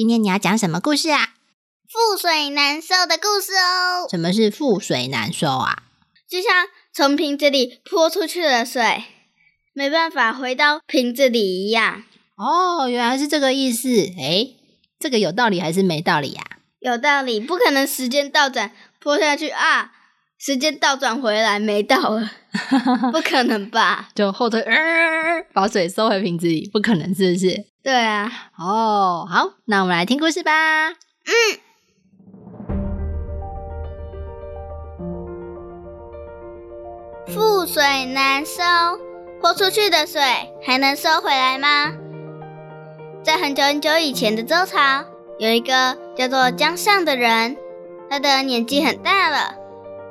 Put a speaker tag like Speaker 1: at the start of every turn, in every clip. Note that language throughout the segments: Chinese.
Speaker 1: 今天你要讲什么故事啊？
Speaker 2: 覆水难收的故事哦。
Speaker 1: 什么是覆水难收啊？
Speaker 2: 就像从瓶子里泼出去的水，没办法回到瓶子里一样。
Speaker 1: 哦，原来是这个意思。诶，这个有道理还是没道理呀？
Speaker 2: 有道理，不可能时间倒转泼下去啊！时间倒转回来没到了，不可能吧？
Speaker 1: 就后退，呃，把水收回瓶子里，不可能，是不是？
Speaker 2: 对啊。
Speaker 1: 哦，好，那我们来听故事吧。嗯。
Speaker 2: 覆水难收，泼出去的水还能收回来吗？在很久很久以前的周朝，有一个叫做姜尚的人，他的年纪很大了。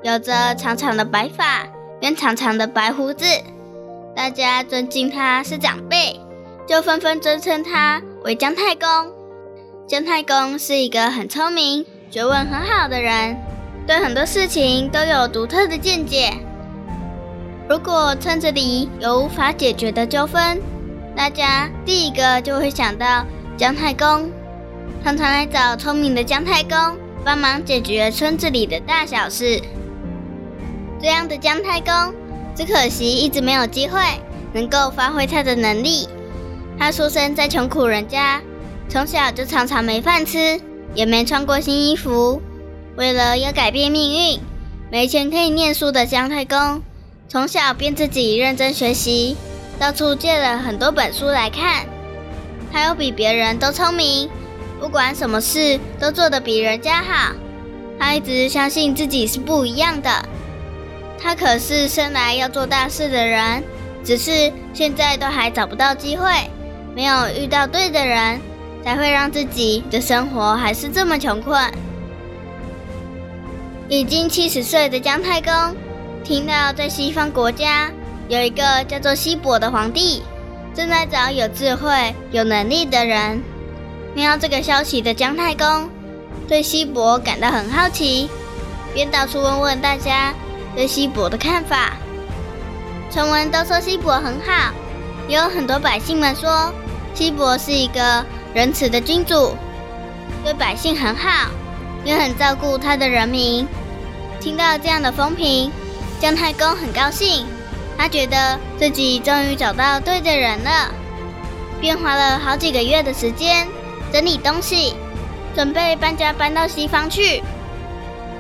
Speaker 2: 有着长长的白发跟长长的白胡子，大家尊敬他是长辈，就纷纷尊称他为姜太公。姜太公是一个很聪明、学问很好的人，对很多事情都有独特的见解。如果村子里有无法解决的纠纷，大家第一个就会想到姜太公，常常来找聪明的姜太公帮忙解决村子里的大小事。这样的姜太公，只可惜一直没有机会能够发挥他的能力。他出生在穷苦人家，从小就常常没饭吃，也没穿过新衣服。为了要改变命运，没钱可以念书的姜太公，从小便自己认真学习，到处借了很多本书来看。他又比别人都聪明，不管什么事都做得比人家好。他一直相信自己是不一样的。他可是生来要做大事的人，只是现在都还找不到机会，没有遇到对的人，才会让自己的生活还是这么穷困。已经七十岁的姜太公，听到在西方国家有一个叫做西伯的皇帝，正在找有智慧、有能力的人。听到这个消息的姜太公，对西伯感到很好奇，便到处问问大家。对西伯的看法，传闻都说西伯很好，也有很多百姓们说西伯是一个仁慈的君主，对百姓很好，也很照顾他的人民。听到这样的风评，姜太公很高兴，他觉得自己终于找到对的人了，便花了好几个月的时间整理东西，准备搬家搬到西方去。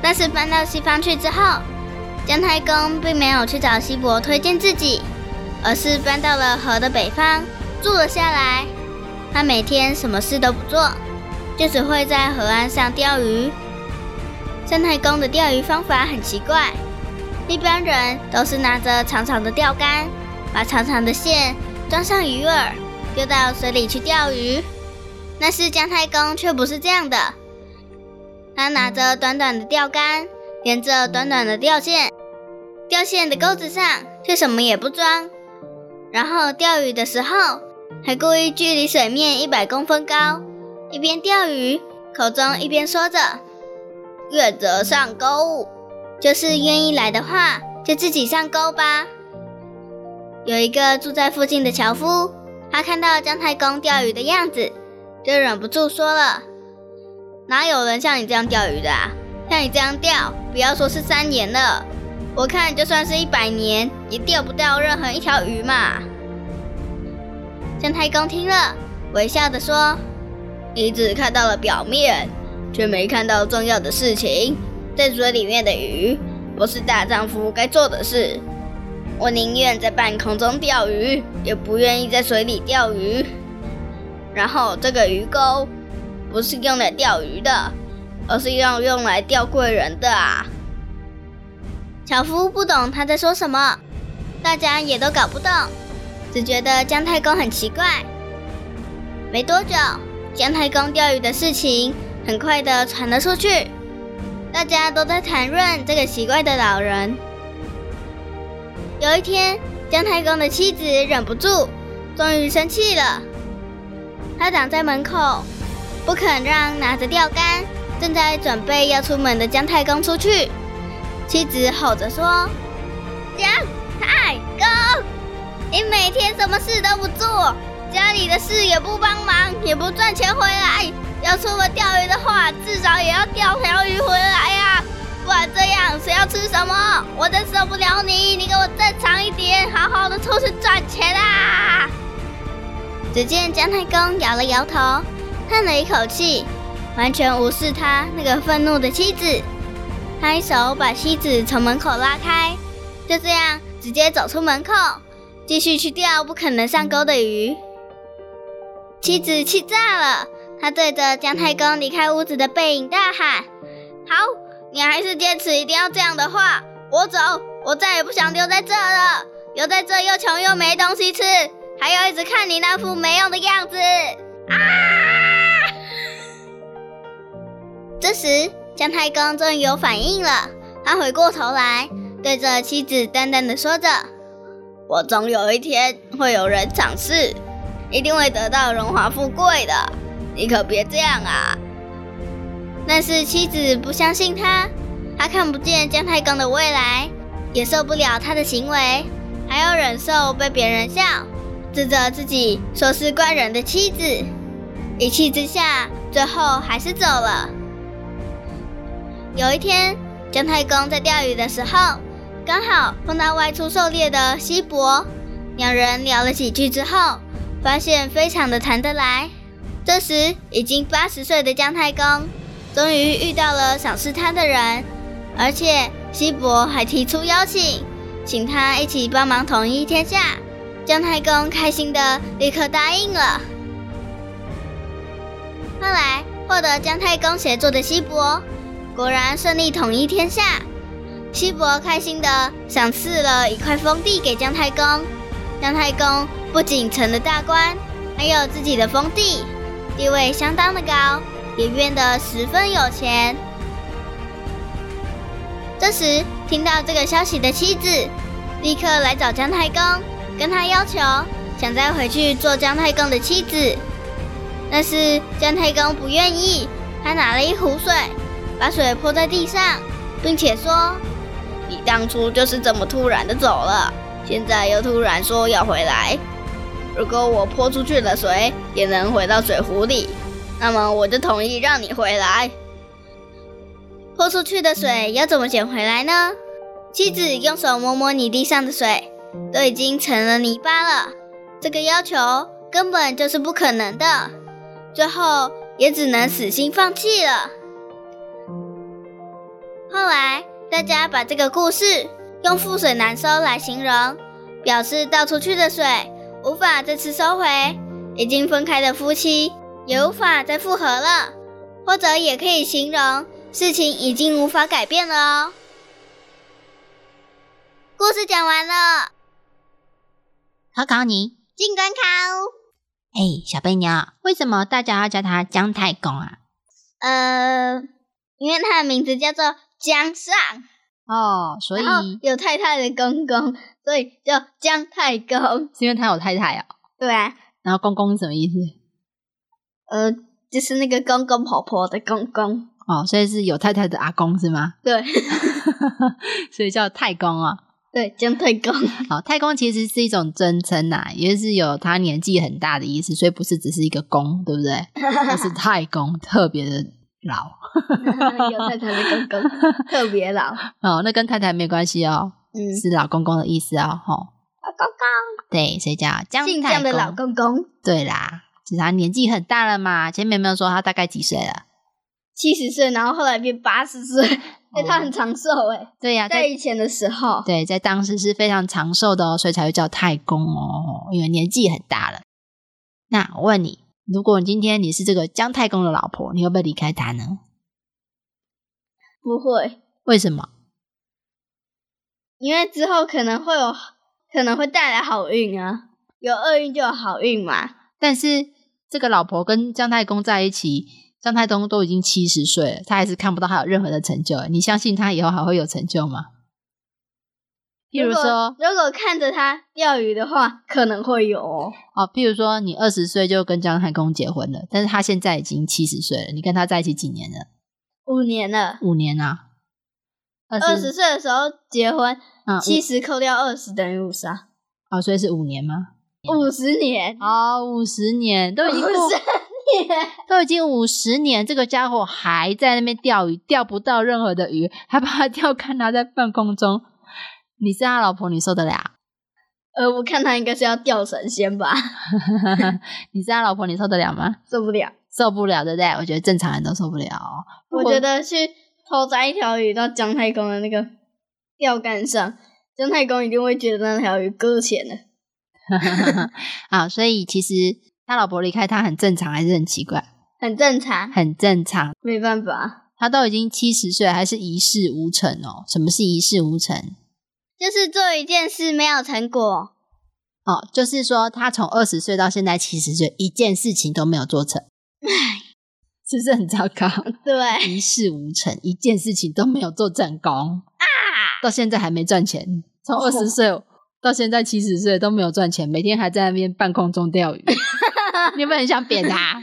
Speaker 2: 但是搬到西方去之后，姜太公并没有去找西伯推荐自己，而是搬到了河的北方住了下来。他每天什么事都不做，就只会在河岸上钓鱼。姜太公的钓鱼方法很奇怪，一般人都是拿着长长的钓竿，把长长的线装上鱼饵，丢到水里去钓鱼。但是姜太公却不是这样的，他拿着短短的钓竿，连着短短的钓线。钓线的钩子上却什么也不装，然后钓鱼的时候还故意距离水面一百公分高，一边钓鱼，口中一边说着“愿者上钩”，就是愿意来的话就自己上钩吧。有一个住在附近的樵夫，他看到姜太公钓鱼的样子，就忍不住说了：“哪有人像你这样钓鱼的啊？像你这样钓，不要说是三年了。”我看，就算是一百年，也钓不到任何一条鱼嘛。姜太公听了，微笑的说：“你只看到了表面，却没看到重要的事情。在水里面的鱼，不是大丈夫该做的事。我宁愿在半空中钓鱼，也不愿意在水里钓鱼。然后，这个鱼钩不是用来钓鱼的，而是要用来钓贵人的啊。”樵夫不懂他在说什么，大家也都搞不懂，只觉得姜太公很奇怪。没多久，姜太公钓鱼的事情很快的传了出去，大家都在谈论这个奇怪的老人。有一天，姜太公的妻子忍不住，终于生气了，他挡在门口，不肯让拿着钓竿、正在准备要出门的姜太公出去。妻子吼着说：“姜太公，你每天什么事都不做。”家里的事也不帮忙，也不赚钱回来。要出门钓鱼的话，至少也要钓条鱼回来呀！不然这样，谁要吃什么？我真受不了你！你给我正常一点，好好的出去赚钱啊！只见姜太公摇了摇头，叹了一口气，完全无视他那个愤怒的妻子。他一手把妻子从门口拉开，就这样直接走出门口，继续去钓不可能上钩的鱼。妻子气炸了，她对着姜太公离开屋子的背影大喊：“好，你还是坚持一定要这样的话，我走，我再也不想留在这了。留在这又穷又没东西吃，还要一直看你那副没用的样子。”啊！这时，姜太公终于有反应了，他回过头来，对着妻子淡淡的说着：“我总有一天会有人赏识。”一定会得到荣华富贵的，你可别这样啊！但是妻子不相信他，他看不见姜太公的未来，也受不了他的行为，还要忍受被别人笑，指责自己说是怪人的妻子。一气之下，最后还是走了。有一天，姜太公在钓鱼的时候，刚好碰到外出狩猎的西伯，两人聊了几句之后。发现非常的谈得来。这时，已经八十岁的姜太公终于遇到了赏识他的人，而且西伯还提出邀请，请他一起帮忙统一天下。姜太公开心的立刻答应了。后来，获得姜太公协助的西伯果然顺利统一天下。西伯开心的赏赐了一块封地给姜太公，姜太公。不仅成了大官，还有自己的封地，地位相当的高，也变得十分有钱。这时，听到这个消息的妻子立刻来找姜太公，跟他要求想再回去做姜太公的妻子。但是姜太公不愿意，他拿了一壶水，把水泼在地上，并且说：“你当初就是这么突然的走了，现在又突然说要回来。”如果我泼出去的水也能回到水壶里，那么我就同意让你回来。泼出去的水要怎么捡回来呢？妻子用手摸摸泥地上的水，都已经成了泥巴了。这个要求根本就是不可能的，最后也只能死心放弃了。后来大家把这个故事用“覆水难收”来形容，表示倒出去的水。无法再次收回，已经分开的夫妻也无法再复合了，或者也可以形容事情已经无法改变了哦。故事讲完了，
Speaker 1: 考考你，
Speaker 2: 进关考。
Speaker 1: 哎，小贝鸟，为什么大家要叫他姜太公啊？
Speaker 2: 呃，因为他的名字叫做姜尚。
Speaker 1: 哦，所以
Speaker 2: 有太太的公公，所以叫姜太公，
Speaker 1: 是因为他有太太啊？
Speaker 2: 对啊。
Speaker 1: 然后公公是什么意思？
Speaker 2: 呃，就是那个公公婆婆的公公。
Speaker 1: 哦，所以是有太太的阿公是吗？
Speaker 2: 对。
Speaker 1: 所以叫太公啊。
Speaker 2: 对，姜太公。
Speaker 1: 好，太公其实是一种尊称呐，也就是有他年纪很大的意思，所以不是只是一个公，对不对？是太公，特别的。老，
Speaker 2: 有太太的公公特别老
Speaker 1: 哦，那跟太太没关系哦，嗯，是老公公的意思哦，吼，
Speaker 2: 老公公，
Speaker 1: 对，谁叫姜太公
Speaker 2: 的老公公？
Speaker 1: 对啦，其实他年纪很大了嘛，前面没有说他大概几岁了？
Speaker 2: 七十岁，然后后来变八十岁，哎，他很长寿哎，
Speaker 1: 对呀，
Speaker 2: 在以前的时候，
Speaker 1: 对，在当时是非常长寿的哦，所以才会叫太公哦，因为年纪很大了。那我问你。如果今天你是这个姜太公的老婆，你会不会离开他呢？
Speaker 2: 不会。
Speaker 1: 为什么？
Speaker 2: 因为之后可能会有，可能会带来好运啊。有厄运就有好运嘛。
Speaker 1: 但是这个老婆跟姜太公在一起，姜太公都已经七十岁了，他还是看不到他有任何的成就。你相信他以后还会有成就吗？譬如说，
Speaker 2: 如果看着他钓鱼的话，可能会有哦。
Speaker 1: 哦，譬如说，你二十岁就跟姜太公结婚了，但是他现在已经七十岁了，你跟他在一起几年了？
Speaker 2: 五年了，
Speaker 1: 五年啊。
Speaker 2: 二十岁的时候结婚，
Speaker 1: 嗯，
Speaker 2: 七十扣掉二十等于五十啊，
Speaker 1: 哦，所以是五年吗？
Speaker 2: 五十年，
Speaker 1: 哦，五十年都已经过，
Speaker 2: 五十年，
Speaker 1: 都已经五十年，这个家伙还在那边钓鱼，钓不到任何的鱼，还把他钓看他在半空中。你是他老婆，你受得了？
Speaker 2: 呃，我看他应该是要钓神仙吧，
Speaker 1: 你是他老婆，你受得了吗？
Speaker 2: 受不了。
Speaker 1: 受不了，对不对？我觉得正常人都受不了。
Speaker 2: 我觉得去偷摘一条鱼到姜太公的那个钓竿上，姜太公一定会觉得那条鱼搁浅了。
Speaker 1: 啊，所以其实他老婆离开他很正常，还是很奇怪？
Speaker 2: 很正常，
Speaker 1: 很正常。
Speaker 2: 没办法，
Speaker 1: 他都已经七十岁，还是一事无成哦。什么是一事无成？
Speaker 2: 就是做一件事没有成果。
Speaker 1: 哦，就是说他从二十岁到现在七十岁，一件事情都没有做成，是不是很糟糕？
Speaker 2: 对，
Speaker 1: 一事无成，一件事情都没有做成功啊！到现在还没赚钱，从二十岁到现在七十岁都没有赚钱，每天还在那边半空中钓鱼。你有没有很想扁他？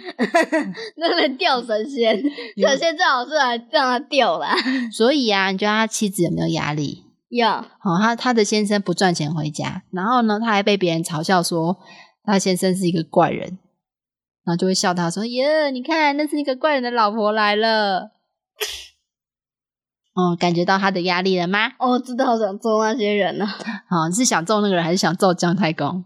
Speaker 2: 那能钓神仙，神仙最好是来让他钓啦。
Speaker 1: 所以啊，你觉得他妻子有没有压力？
Speaker 2: 有，
Speaker 1: 哦，他他的先生不赚钱回家，然后呢，他还被别人嘲笑说他先生是一个怪人，然后就会笑他说：“耶，你看，那是一个怪人的老婆来了。”哦，感觉到他的压力了吗？
Speaker 2: 哦，知道想揍那些人了，
Speaker 1: 哦，是想揍那个人，还是想揍姜太公？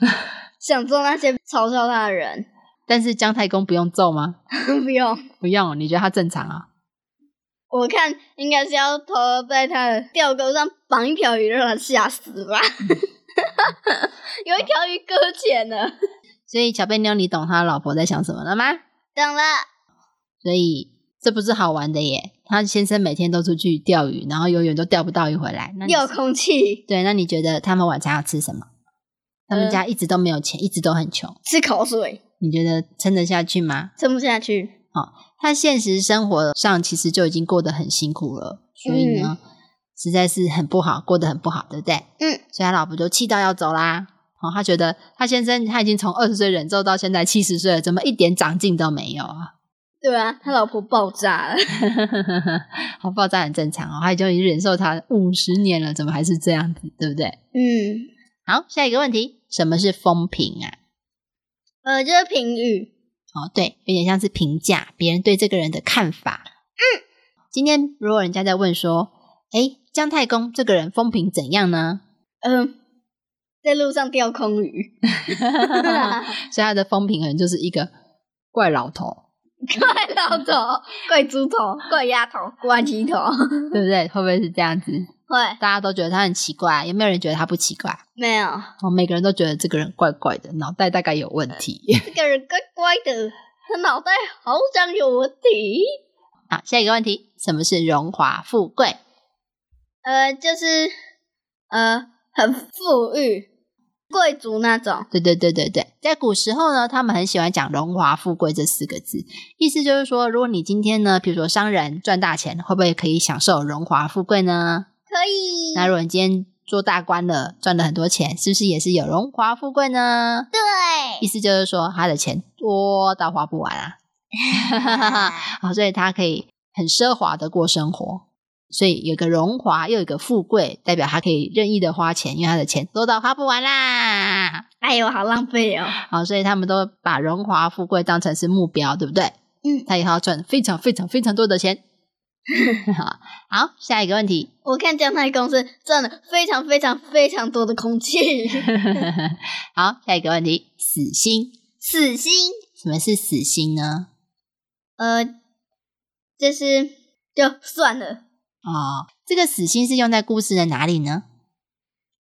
Speaker 2: 想揍那些嘲笑他的人。
Speaker 1: 但是姜太公不用揍吗？
Speaker 2: 不用，
Speaker 1: 不用，你觉得他正常啊？
Speaker 2: 我看应该是要偷在他的钓钩上绑一条鱼，让他吓死吧。有一条鱼搁浅了，
Speaker 1: 所以小贝妞，你懂他老婆在想什么了吗？
Speaker 2: 懂了。
Speaker 1: 所以这不是好玩的耶。他先生每天都出去钓鱼，然后永远都钓不到鱼回来。那
Speaker 2: 有空气，
Speaker 1: 对，那你觉得他们晚餐要吃什么？他们家一直都没有钱，一直都很穷。
Speaker 2: 吃口水，
Speaker 1: 你觉得撑得下去吗？
Speaker 2: 撑不下去。
Speaker 1: 他现实生活上其实就已经过得很辛苦了，所以呢，实在是很不好，过得很不好，对不对？
Speaker 2: 嗯。
Speaker 1: 所以他老婆就气到要走啦。哦，他觉得他先生他已经从二十岁忍受到现在七十岁了，怎么一点长进都没有啊？
Speaker 2: 对啊，他老婆爆炸了。
Speaker 1: 好，爆炸很正常哦，他已经忍受他五十年了，怎么还是这样子，对不对？
Speaker 2: 嗯。
Speaker 1: 好，下一个问题，什么是风评啊？
Speaker 2: 呃，就是评语。
Speaker 1: 哦，对，有点像是评价别人对这个人的看法。嗯，今天如果人家在问说，哎，姜太公这个人风评怎样呢？
Speaker 2: 嗯，在路上钓空鱼
Speaker 1: 所以他的风评可能就是一个怪老头，
Speaker 2: 怪老头，怪猪头，怪丫头，怪鸡头，
Speaker 1: 对不对？会不会是这样子？
Speaker 2: 会，
Speaker 1: 大家都觉得他很奇怪，有没有人觉得他不奇怪？
Speaker 2: 没有，
Speaker 1: 哦，每个人都觉得这个人怪怪的，脑袋大概有问题。
Speaker 2: 这个人怪怪的，他脑袋好像有问题。
Speaker 1: 好，下一个问题，什么是荣华富贵？
Speaker 2: 呃，就是呃，很富裕，贵族那种。
Speaker 1: 对对对对对，在古时候呢，他们很喜欢讲荣华富贵这四个字，意思就是说，如果你今天呢，比如说商人赚大钱，会不会可以享受荣华富贵呢？
Speaker 2: 可以。
Speaker 1: 那如果你今天做大官了，赚了很多钱，是不是也是有荣华富贵呢？
Speaker 2: 对，
Speaker 1: 意思就是说他的钱多到花不完啊，好，所以他可以很奢华的过生活，所以有个荣华又有个富贵，代表他可以任意的花钱，因为他的钱多到花不完啦。
Speaker 2: 哎呦，好浪费哦。
Speaker 1: 好，所以他们都把荣华富贵当成是目标，对不对？
Speaker 2: 嗯，
Speaker 1: 他以后要赚非常非常非常多的钱。好，下一个问题。
Speaker 2: 我看姜太公是赚了非常非常非常多的空气。
Speaker 1: 好，下一个问题，死心。
Speaker 2: 死心？
Speaker 1: 什么是死心呢？
Speaker 2: 呃，就是就算了。
Speaker 1: 哦，这个死心是用在故事的哪里呢？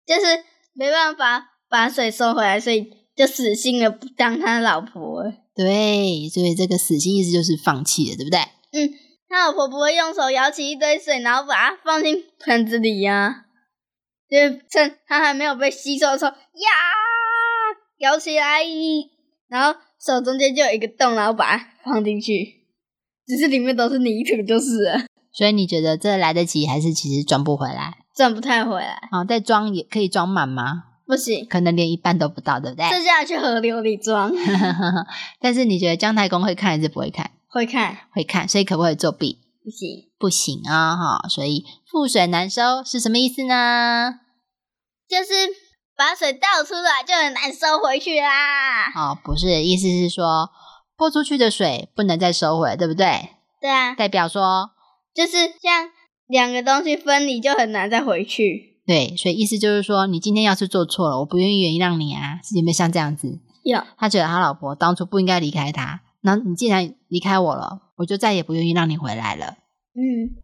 Speaker 2: 就是没办法把水收回来，所以就死心了，不当他老婆。
Speaker 1: 对，所以这个死心意思就是放弃了，对不对？
Speaker 2: 嗯。他老婆不会用手舀起一堆水，然后把它放进盆子里呀？就是趁它还没有被吸收的时候，呀，舀起来，然后手中间就有一个洞，然后把它放进去。只是里面都是泥土，就是了
Speaker 1: 所以你觉得这来得及，还是其实装不回来？
Speaker 2: 赚不太回来，
Speaker 1: 啊，再装也可以装满吗？
Speaker 2: 不行，
Speaker 1: 可能连一半都不到，对不对？
Speaker 2: 剩下去河流里装。
Speaker 1: 但是你觉得姜太公会看还是不会看？
Speaker 2: 会看
Speaker 1: 会看，所以可不可以作弊？
Speaker 2: 不行，
Speaker 1: 不行啊，哈，所以覆水难收是什么意思呢？
Speaker 2: 就是把水倒出来就很难收回去啦。
Speaker 1: 哦，不是，意思是说泼出去的水不能再收回，对不对？
Speaker 2: 对啊，
Speaker 1: 代表说，
Speaker 2: 就是像两个东西分离就很难再回去。
Speaker 1: 对，所以意思就是说，你今天要是做错了，我不愿意原谅你啊，有没有像这样子？
Speaker 2: 有，
Speaker 1: 他觉得他老婆当初不应该离开他，那你既然离开我了，我就再也不愿意让你回来了。
Speaker 2: 嗯，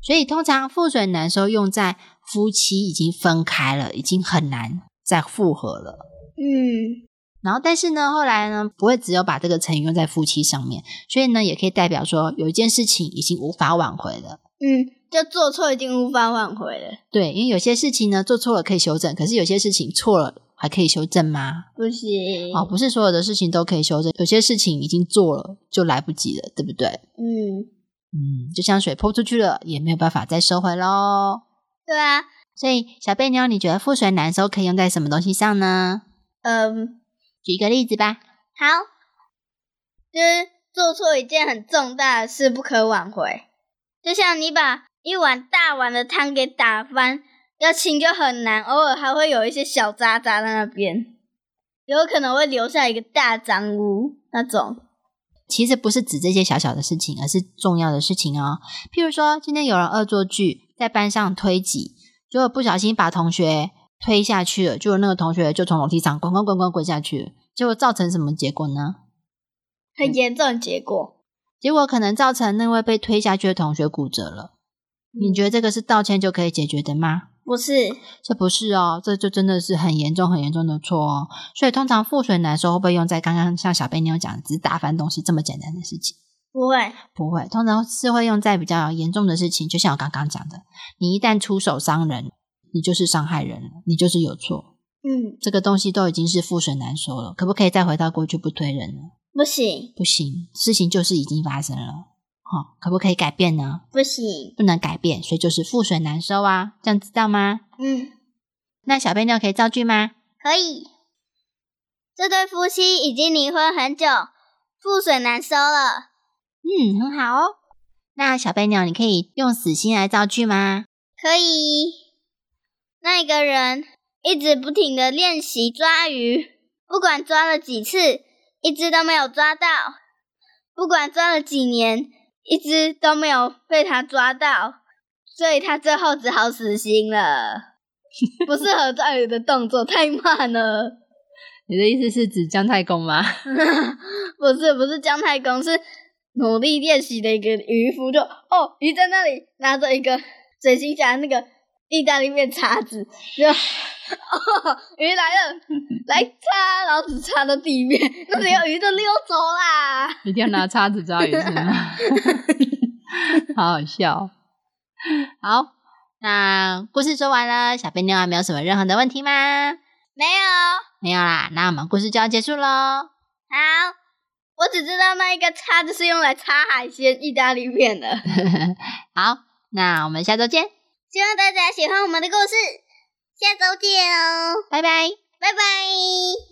Speaker 1: 所以通常覆水难收用在夫妻已经分开了，已经很难再复合了。
Speaker 2: 嗯，
Speaker 1: 然后，但是呢，后来呢，不会只有把这个成语用在夫妻上面，所以呢，也可以代表说有一件事情已经无法挽回了。
Speaker 2: 嗯，就做错已经无法挽回了。
Speaker 1: 对，因为有些事情呢做错了可以修正，可是有些事情错了还可以修正吗？
Speaker 2: 不行。
Speaker 1: 哦，不是所有的事情都可以修正，有些事情已经做了就来不及了，对不对？
Speaker 2: 嗯，
Speaker 1: 嗯，就像水泼出去了，也没有办法再收回喽。
Speaker 2: 对啊。
Speaker 1: 所以小贝妞，你觉得覆水难收可以用在什么东西上呢？
Speaker 2: 嗯，
Speaker 1: 举一个例子吧。
Speaker 2: 好，就是做错一件很重大的事不可挽回，就像你把一碗大碗的汤给打翻，要清就很难，偶尔还会有一些小渣渣在那边，有可能会留下一个大脏污那种。
Speaker 1: 其实不是指这些小小的事情，而是重要的事情哦。譬如说，今天有人恶作剧，在班上推挤，结果不小心把同学推下去了，结果那个同学就从楼梯上滚滚滚滚滚下去了，结果造成什么结果呢？
Speaker 2: 很严重的结果，
Speaker 1: 结果可能造成那位被推下去的同学骨折了。你觉得这个是道歉就可以解决的吗？
Speaker 2: 不是，
Speaker 1: 这不是哦，这就真的是很严重、很严重的错哦。所以通常覆水难收会不会用在刚刚像小贝妞讲，只是打翻东西这么简单的事情？
Speaker 2: 不会，
Speaker 1: 不会，通常是会用在比较严重的事情，就像我刚刚讲的，你一旦出手伤人，你就是伤害人了，你就是有错。
Speaker 2: 嗯，
Speaker 1: 这个东西都已经是覆水难收了，可不可以再回到过去不推人呢？
Speaker 2: 不行，
Speaker 1: 不行，事情就是已经发生了。好，可不可以改变呢？
Speaker 2: 不行，
Speaker 1: 不能改变，所以就是覆水难收啊，这样知道吗？
Speaker 2: 嗯，
Speaker 1: 那小贝妞可以造句吗？
Speaker 2: 可以。这对夫妻已经离婚很久，覆水难收了。
Speaker 1: 嗯，很好哦。那小贝鸟，你可以用死心来造句吗？
Speaker 2: 可以。那一个人一直不停的练习抓鱼，不管抓了几次，一只都没有抓到；不管抓了几年，一只都没有被他抓到，所以他最后只好死心了。不适合抓鱼的动作太慢了。
Speaker 1: 你的意思是指姜太公吗？
Speaker 2: 不是，不是姜太公，是努力练习的一个渔夫。就哦，鱼在那里拿着一个水行侠那个意大利面叉子，就哦，鱼来了，来叉，然后只插到地面，那只有鱼都溜走啦。
Speaker 1: 一定要拿叉子抓鱼是吗？好好笑。好，那故事说完了，小贝妞还没有什么任何的问题吗？
Speaker 2: 没有，
Speaker 1: 没有啦。那我们故事就要结束喽。
Speaker 2: 好，我只知道那一个叉子是用来插海鲜意大利面的。
Speaker 1: 好，那我们下周见。
Speaker 2: 希望大家喜欢我们的故事，下周见哦，
Speaker 1: 拜拜，
Speaker 2: 拜拜。